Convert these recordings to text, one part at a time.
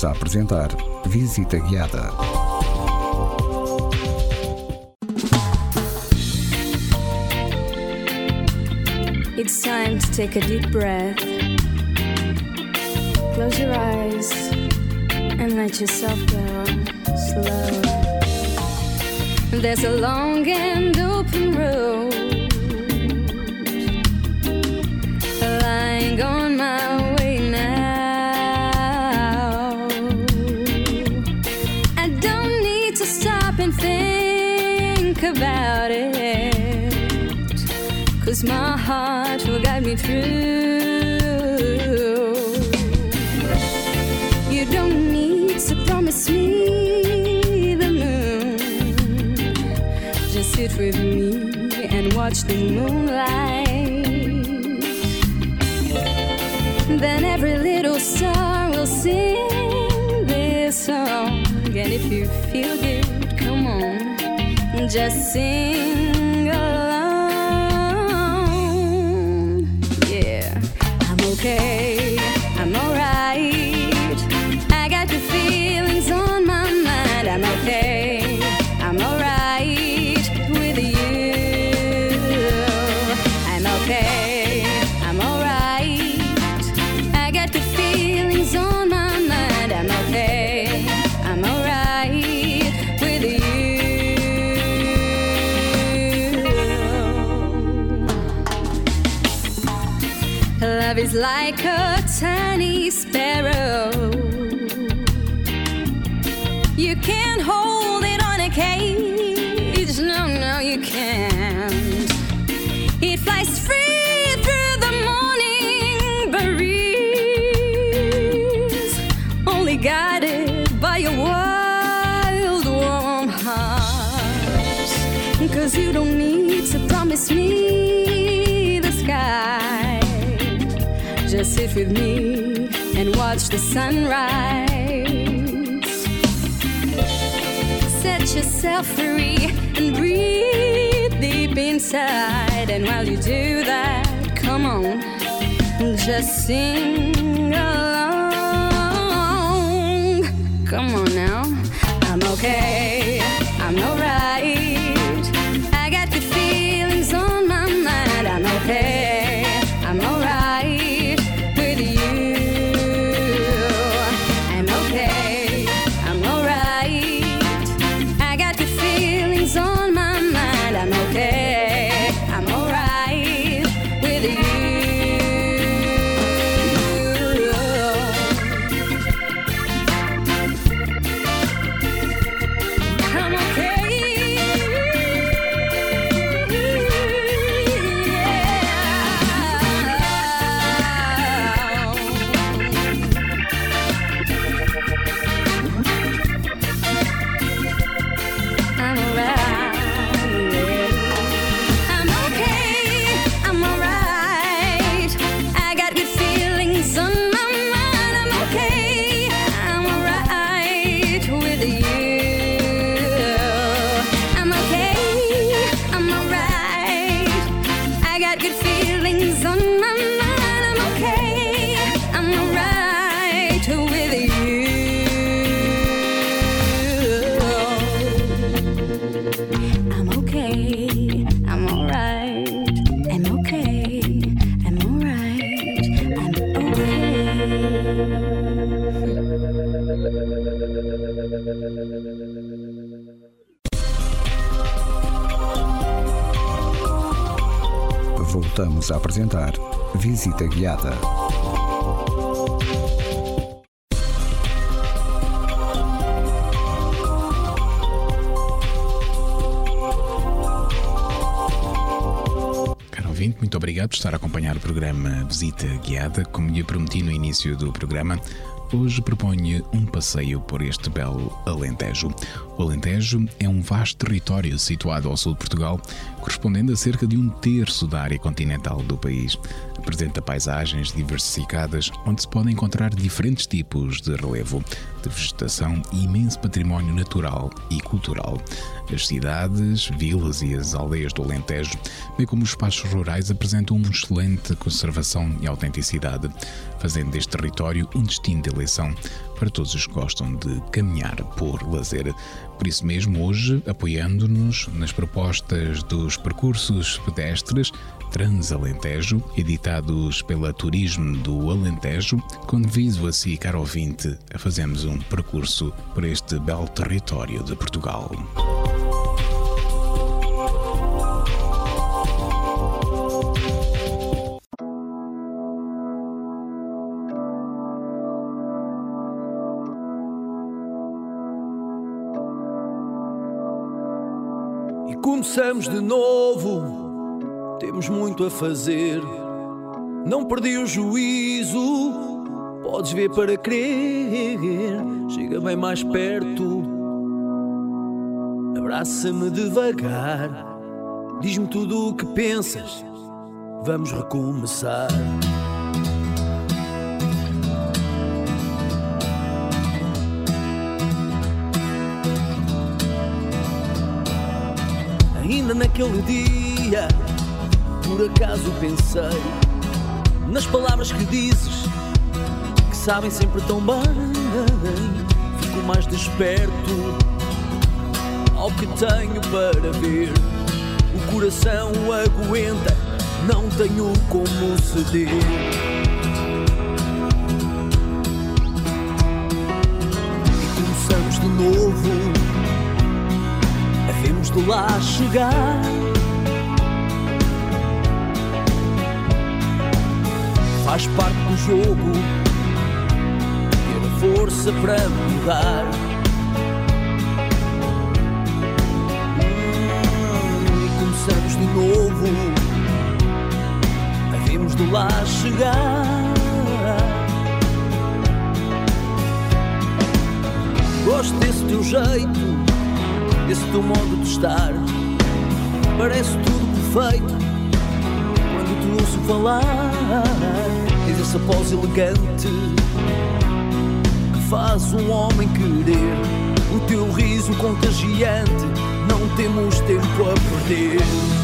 Estamos a apresentar Visita Guiada. It's time to take a deep breath. Close your eyes and let yourself go slow. There's a long and open road My heart will guide me through. You don't need to promise me the moon. Just sit with me and watch the moonlight. Then every little star will sing this song. And if you feel good, come on, just sing okay, like a tiny sparrow. You can't hold it on a cage. No, no, you can't. It flies free through the morning breeze, only guided by your wild, warm heart. Cause you don't need to promise me Just sit with me and watch the sunrise. Set yourself free and breathe deep inside. And while you do that, come on, just sing along. Come on now, I'm okay, I'm alright. Voltamos a apresentar Visita Guiada. Caro ouvinte, muito obrigado por estar a acompanhar o programa Visita Guiada. Como lhe prometi no início do programa, hoje proponho um passeio por este belo Alentejo. O Alentejo é um vasto território situado ao sul de Portugal, correspondendo a cerca de um terço da área continental do país. Apresenta paisagens diversificadas onde se podem encontrar diferentes tipos de relevo, de vegetação e imenso património natural e cultural. As cidades, vilas e as aldeias do Alentejo, bem como os espaços rurais, apresentam uma excelente conservação e autenticidade, fazendo deste território um destino de eleição para todos os que gostam de caminhar por lazer. Por isso mesmo, hoje, apoiando-nos nas propostas dos percursos pedestres Transalentejo, editados pela Turismo do Alentejo, convido a si, caro ouvinte, a fazermos um percurso por este belo território de Portugal. Começamos de novo, temos muito a fazer. Não perdi o juízo, podes ver para crer. Chega bem mais perto, abraça-me devagar. Diz-me tudo o que pensas, vamos recomeçar. Ainda naquele dia, por acaso pensei nas palavras que dizes, que sabem sempre tão bem. Fico mais desperto ao que tenho para ver. O coração aguenta, não tenho como ceder. De novo lá chegar. Faz parte do jogo ter força para mudar. Hum, e começamos de novo. Havemos de lá chegar. Gosto desse teu jeito esse teu modo de estar parece tudo perfeito quando te ouço falar. Tens essa pose elegante que faz um homem querer. O teu riso contagiante, não temos tempo a perder.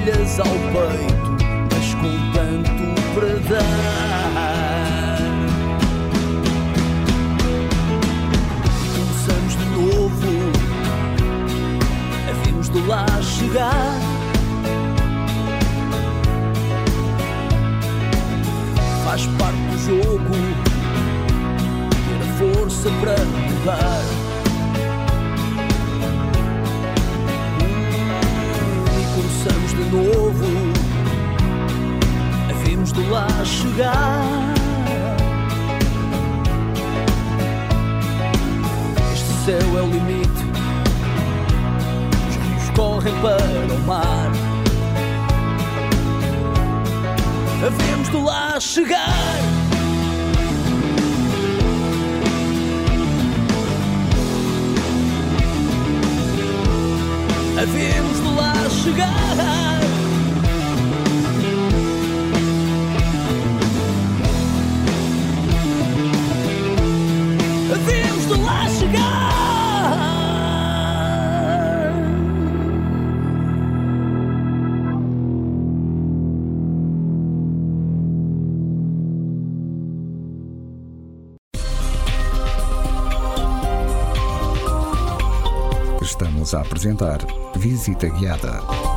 Medalhas ao peito, mas com tanto para dar. Começamos de novo havemos de lá chegar. Faz parte do jogo ter a força para mudar. Novo. Havemos de lá chegar. Este céu é o limite os rios correm para o mar. Havemos de lá chegar. Havemos de lá chegar. Estamos a apresentar Visita Guiada.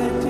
I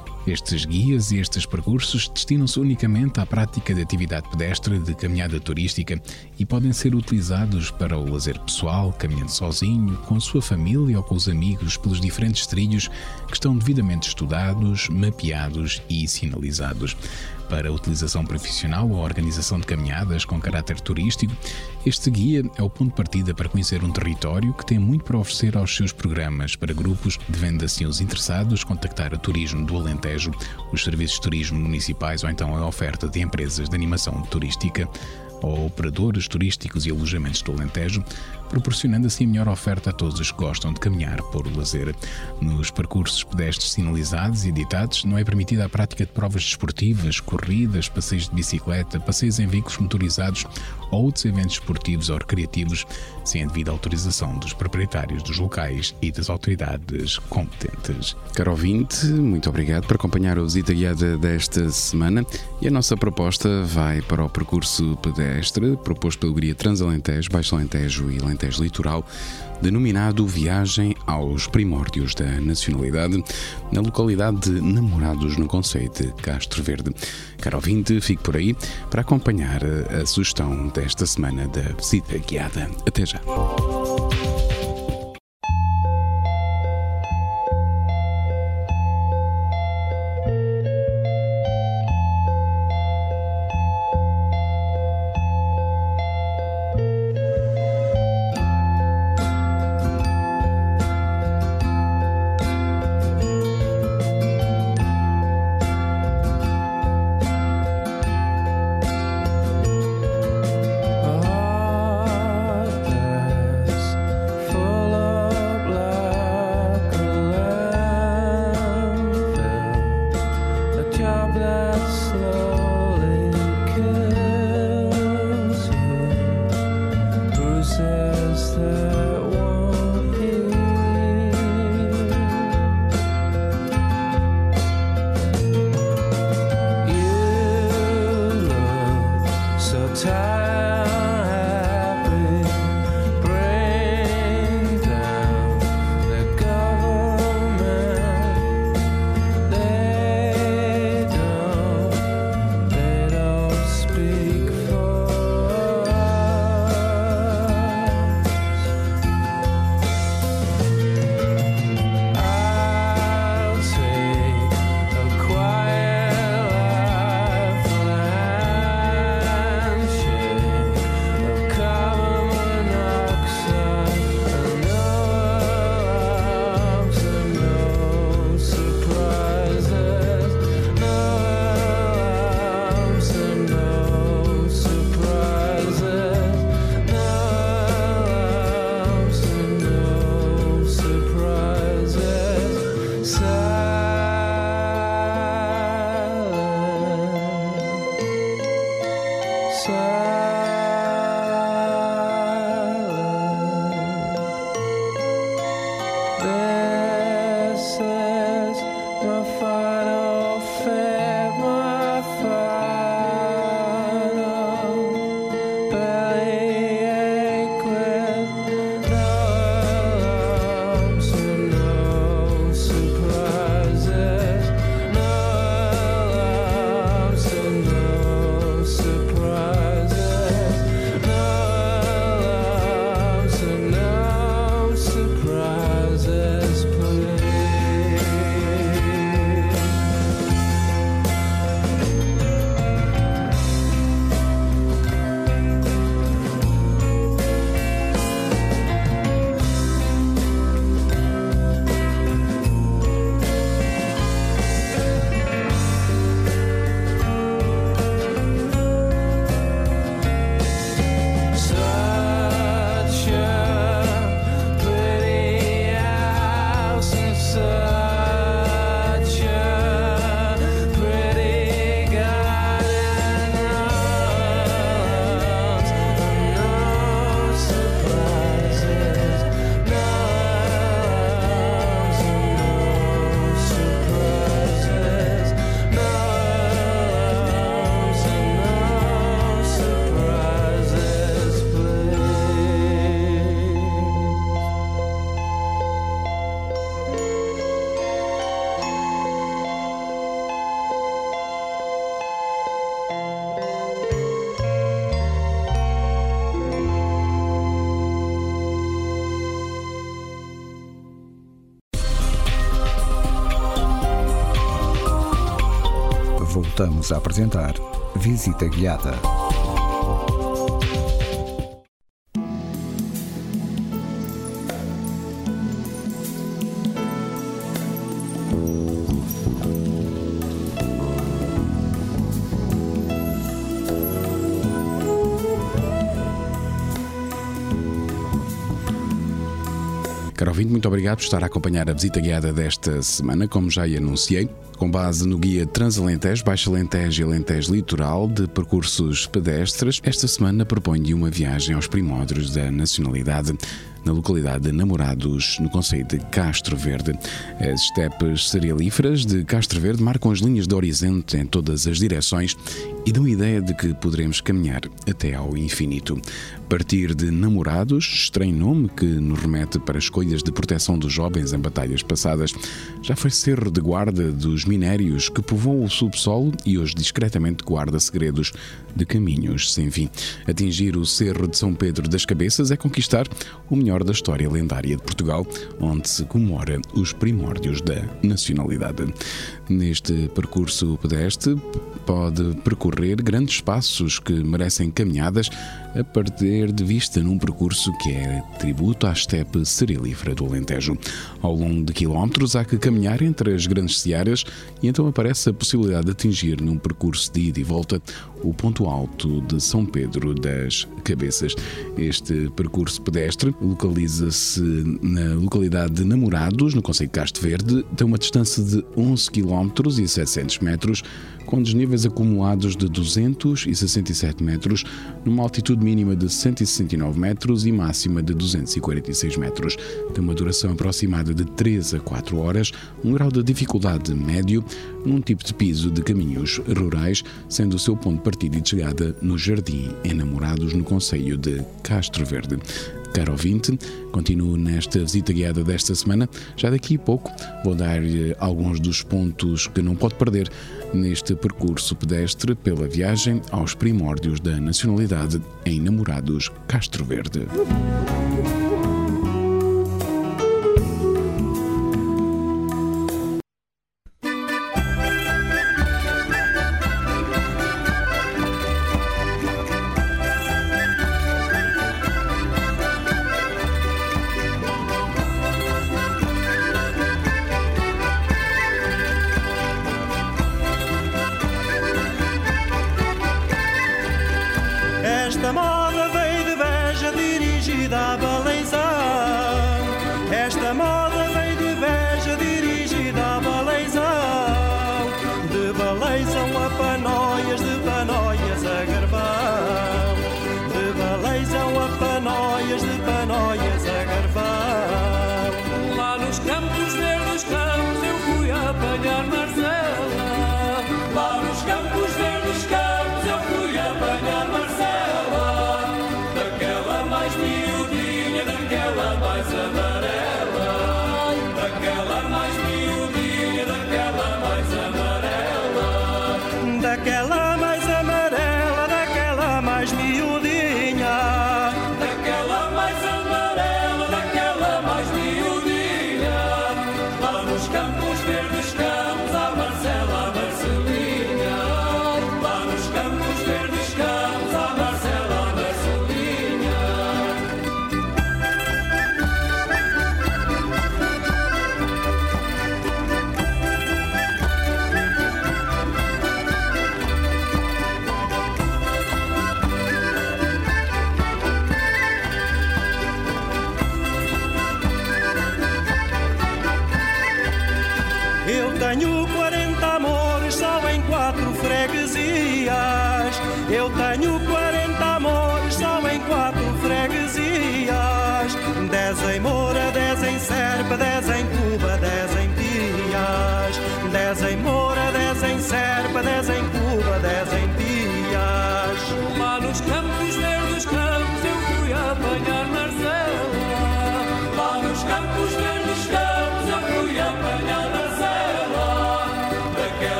Estes guias e estes percursos destinam-se unicamente à prática de atividade pedestre de caminhada turística e podem ser utilizados para o lazer pessoal, caminhando sozinho, com a sua família ou com os amigos pelos diferentes trilhos que estão devidamente estudados, mapeados e sinalizados. Para utilização profissional ou organização de caminhadas com caráter turístico, este guia é o ponto de partida para conhecer um território que tem muito para oferecer aos seus programas. Para grupos, devendo assim os interessados contactar a Turismo do Alentejo, os serviços de turismo municipais ou então a oferta de empresas de animação turística ou operadores turísticos e alojamentos do Alentejo, proporcionando assim melhor oferta a todos os que gostam de caminhar por lazer. Nos percursos pedestres sinalizados e editados, não é permitida a prática de provas desportivas, corridas, passeios de bicicleta, passeios em veículos motorizados ou outros eventos esportivos ou recreativos, sem a devida autorização dos proprietários dos locais e das autoridades competentes. Caro ouvinte, muito obrigado por acompanhar a visita guiada desta semana e a nossa proposta vai para o percurso pedestre proposto pelo Guia Transalentejo, Baixo Alentejo e Alentejo Litoral, denominado Viagem aos Primórdios da Nacionalidade, na localidade de Namorados, no Conceito de Castro Verde. Caro ouvinte, fique por aí para acompanhar a sugestão desta semana da visita guiada. Até já! Voltamos a apresentar Visita Guiada. Caro ouvinte, muito obrigado por estar a acompanhar a visita guiada desta semana, como já anunciei, com base no guia Transalentejo, Baixa Alentejo e Alentejo Litoral de percursos pedestres. Esta semana proponho uma viagem aos primórdios da nacionalidade na localidade de Namorados, no Conselho de Castro Verde. As estepes cerealíferas de Castro Verde marcam as linhas de horizonte em todas as direções e dão ideia de que poderemos caminhar até ao infinito. Partir de Namorados, estranho nome que nos remete para escolhas de proteção dos jovens em batalhas passadas, já foi cerro de guarda dos minérios que povoam o subsolo e hoje discretamente guarda segredos de caminhos sem fim. Atingir o Cerro de São Pedro das Cabeças é conquistar o melhor da história lendária de Portugal, onde se comemora os primórdios da nacionalidade. Neste percurso pedestre, pode percorrer grandes espaços que merecem caminhadas a perder de vista num percurso que é tributo à estepe cerealífera do Alentejo. Ao longo de quilómetros há que caminhar entre as grandes searas e então aparece a possibilidade de atingir num percurso de ida e volta o ponto alto de São Pedro das Cabeças. Este percurso pedestre localiza-se na localidade de Namorados, no Conselho de Castro Verde, tem uma distância de 11 km e 700 metros, com desníveis acumulados de 267 metros, numa altitude mínima de 169 metros e máxima de 246 metros. Tem uma duração aproximada de 3 a 4 horas, um grau de dificuldade médio, num tipo de piso de caminhos rurais, sendo o seu ponto partida e de chegada no Jardim Enamorados, no Conselho de Castro Verde. Caro ouvinte, continuo nesta visita guiada desta semana. Já daqui a pouco vou dar-lhe alguns dos pontos que não pode perder neste percurso pedestre pela viagem aos primórdios da nacionalidade em Namorados Castro Verde.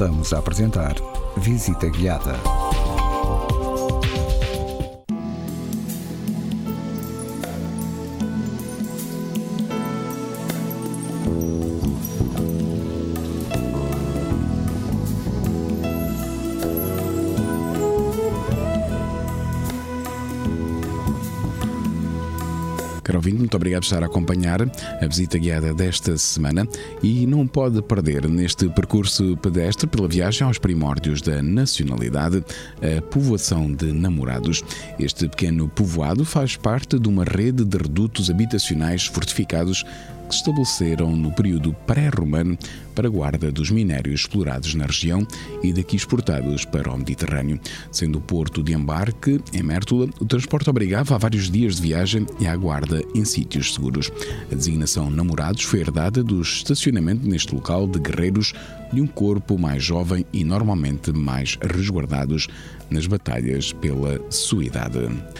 Voltamos a apresentar Visita Guiada. Muito obrigado por estar a acompanhar a visita guiada desta semana e não pode perder neste percurso pedestre pela viagem aos primórdios da nacionalidade a povoação de Namorados. Este pequeno povoado faz parte de uma rede de redutos habitacionais fortificados que se estabeleceram no período pré-romano para a guarda dos minérios explorados na região e daqui exportados para o Mediterrâneo. Sendo o porto de embarque em Mértola, o transporte obrigava a vários dias de viagem e à guarda em sítios seguros. A designação Namorados foi herdada do estacionamento neste local de guerreiros de um corpo mais jovem e normalmente mais resguardados nas batalhas pela sua idade.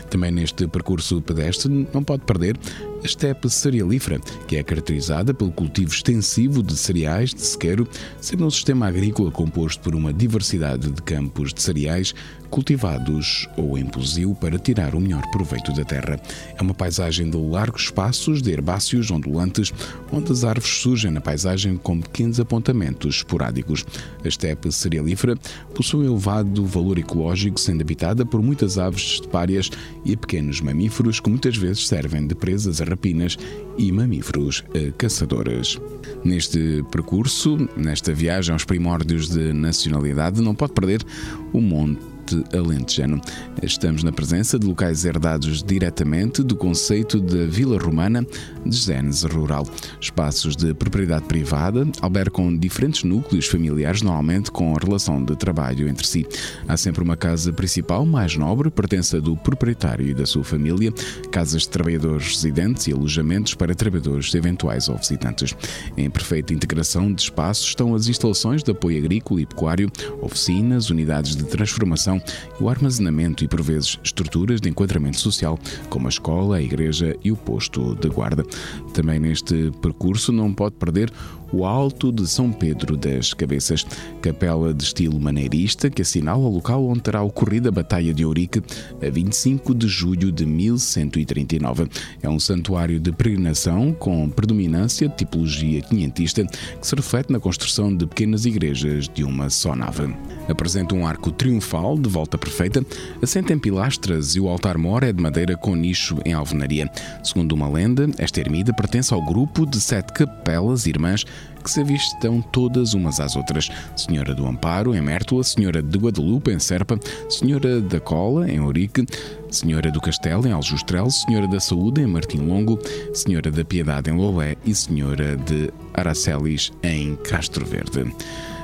Também neste percurso pedestre não pode perder a estepe cerealífera, que é caracterizada pelo cultivo extensivo de cereais de sequeiro, sendo um sistema agrícola composto por uma diversidade de campos de cereais cultivados ou em plosio para tirar o melhor proveito da terra. É uma paisagem de largos espaços de herbáceos ondulantes, onde as árvores surgem na paisagem com pequenos apontamentos esporádicos. A estepe cerealífera possui um elevado valor ecológico, sendo habitada por muitas aves estepárias e pequenos mamíferos que muitas vezes servem de presas a rapinas e mamíferos a caçadores. Neste percurso, nesta viagem aos primórdios de nacionalidade, não pode perder o Monte Alentejano. Estamos na presença de locais herdados diretamente do conceito da Vila Romana de Gênese Rural. Espaços de propriedade privada albergam diferentes núcleos familiares, normalmente com relação de trabalho entre si. Há sempre uma casa principal mais nobre, pertença do proprietário e da sua família, casas de trabalhadores residentes e alojamentos para trabalhadores eventuais ou visitantes. Em perfeita integração de espaços estão as instalações de apoio agrícola e pecuário, oficinas, unidades de transformação o armazenamento e, por vezes, estruturas de enquadramento social, como a escola, a igreja e o posto de guarda. Também neste percurso não pode perder o Alto de São Pedro das Cabeças, capela de estilo maneirista que assinala o local onde terá ocorrido a Batalha de Ourique a 25 de julho de 1139. É um santuário de peregrinação com predominância de tipologia quinhentista que se reflete na construção de pequenas igrejas de uma só nave. Apresenta um arco triunfal de volta perfeita, assenta em pilastras e o altar-mor é de madeira com nicho em alvenaria. Segundo uma lenda, esta ermida pertence ao grupo de sete capelas irmãs que se avistam todas umas às outras. Senhora do Amparo, em Mértola, Senhora de Guadalupe, em Serpa, Senhora da Cola, em Ourique, Senhora do Castelo, em Aljustrel, Senhora da Saúde, em Martim Longo, Senhora da Piedade, em Lolé e Senhora de Aracelis, em Castro Verde.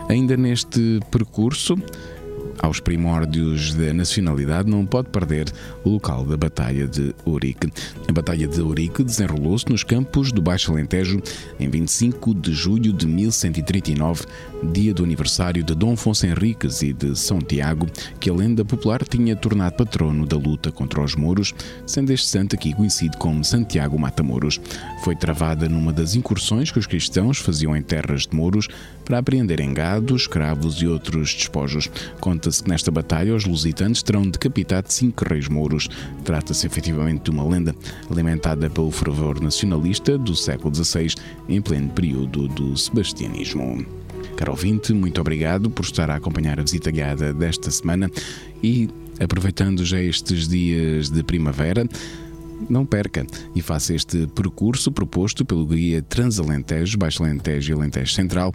Ainda neste percurso, aos primórdios da nacionalidade, não pode perder o local da Batalha de Ourique. A Batalha de Ourique desenrolou-se nos campos do Baixo Alentejo em 25 de julho de 1139, dia do aniversário de Dom Afonso Henriques e de São Tiago, que a lenda popular tinha tornado patrono da luta contra os mouros, sendo este santo aqui conhecido como Santiago Matamoros. Foi travada numa das incursões que os cristãos faziam em terras de mouros para apreenderem gado, escravos e outros despojos. Conta-se que nesta batalha os lusitanos terão decapitado cinco reis mouros. Trata-se efetivamente de uma lenda alimentada pelo fervor nacionalista do século XVI, em pleno período do sebastianismo. Caro ouvinte, muito obrigado por estar a acompanhar a visita guiada desta semana e, aproveitando já estes dias de primavera, não perca e faça este percurso proposto pelo guia Transalentejo, Baixo Alentejo e Alentejo Central,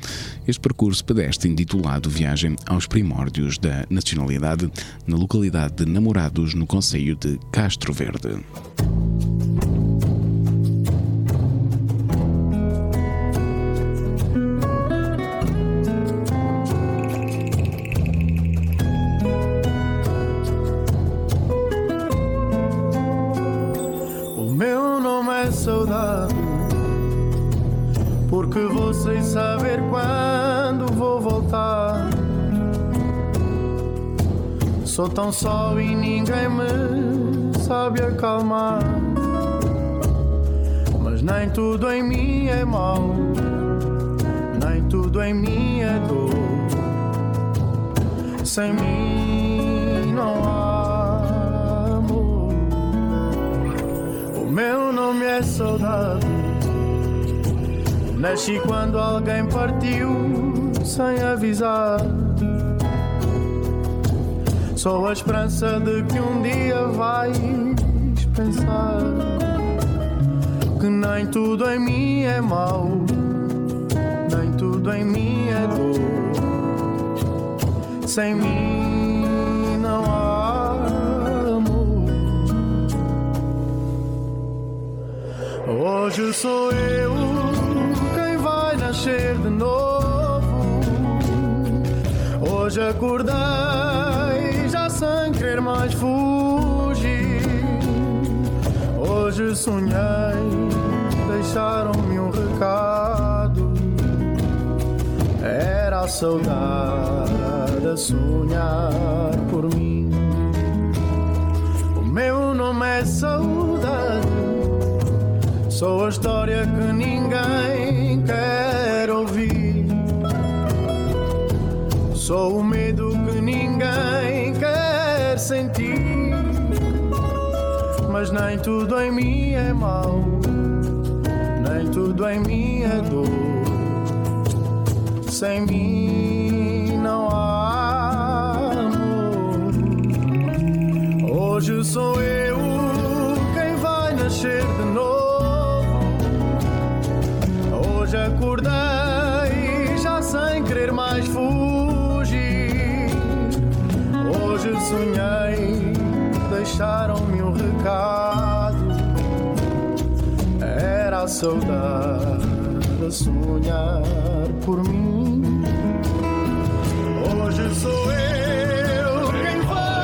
este percurso pedestre intitulado Viagem aos Primórdios da Nacionalidade, na localidade de Namorados, no Conselho de Castro Verde. Sou tão só e ninguém me sabe acalmar. Mas nem tudo em mim é mau, nem tudo em mim é dor. Sem mim não há amor. O meu nome é saudade. Nasci quando alguém partiu sem avisar. Sou a esperança de que um dia vais pensar que nem tudo em mim é mau, nem tudo em mim é dor. Sem mim não há amor. Hoje sou eu quem vai nascer de novo. Hoje acordei mais fugir. Hoje sonhei, deixaram-me um recado. Era a saudade a sonhar por mim. O meu nome é saudade. Sou a história que ninguém quer ouvir. Sou o medo quer sentir. Mas nem tudo em mim é mau, nem tudo em mim é dor. Sem mim não há amor. Hoje sou eu a saudade a sonhar por mim. Hoje sou eu quem vai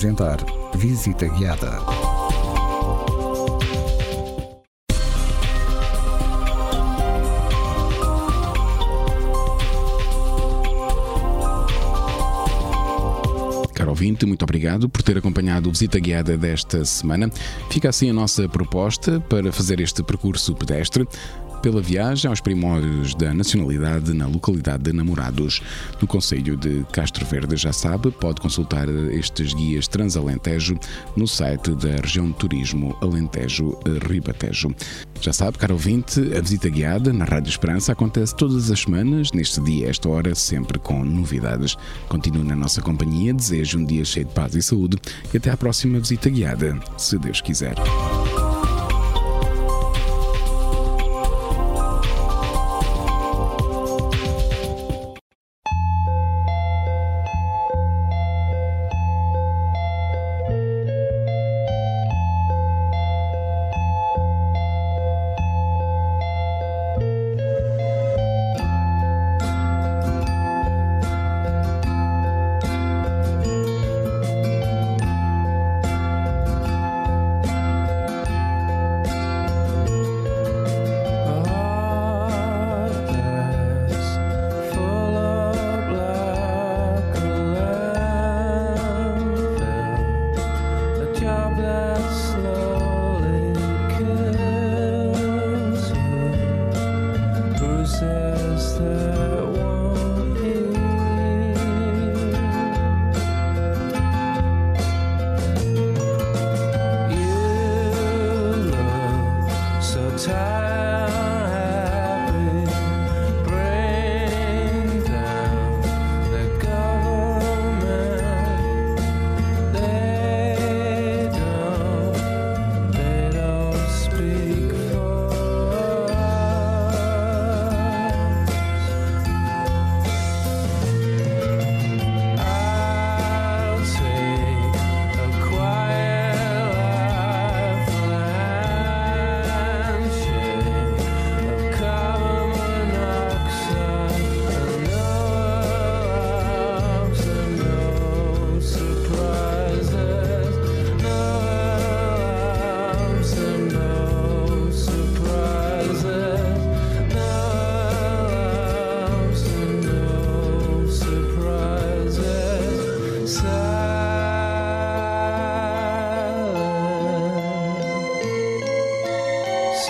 apresentar Visita Guiada. Caro ouvinte, muito obrigado por ter acompanhado o Visita Guiada desta semana. Fica assim a nossa proposta para fazer este percurso pedestre. Pela viagem aos primórdios da nacionalidade na localidade de Namorados, no Conselho de Castro Verde. Já sabe, pode consultar estes guias Transalentejo no site da região de turismo Alentejo Ribatejo. Já sabe, caro ouvinte, a visita guiada na Rádio Esperança acontece todas as semanas, neste dia, esta hora, sempre com novidades. Continue na nossa companhia, desejo um dia cheio de paz e saúde e até à próxima visita guiada, se Deus quiser.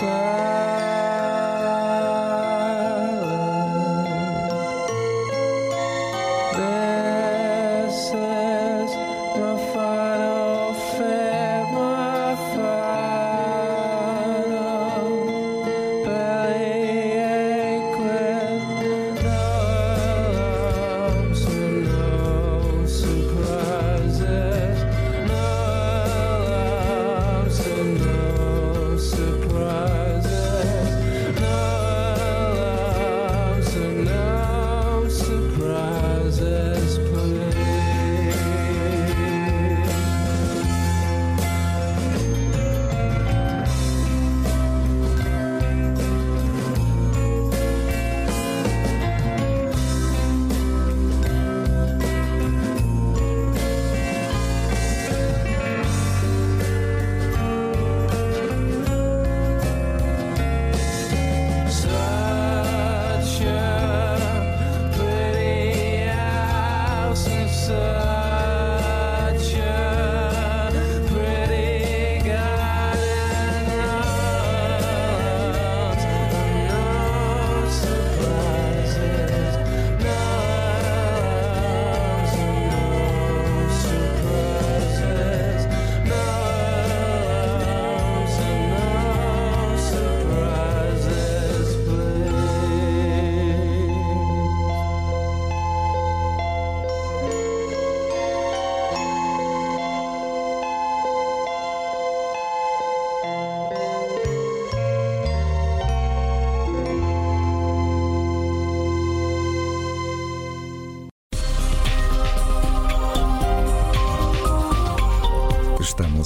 Estamos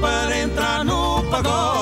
para entrar no pagode.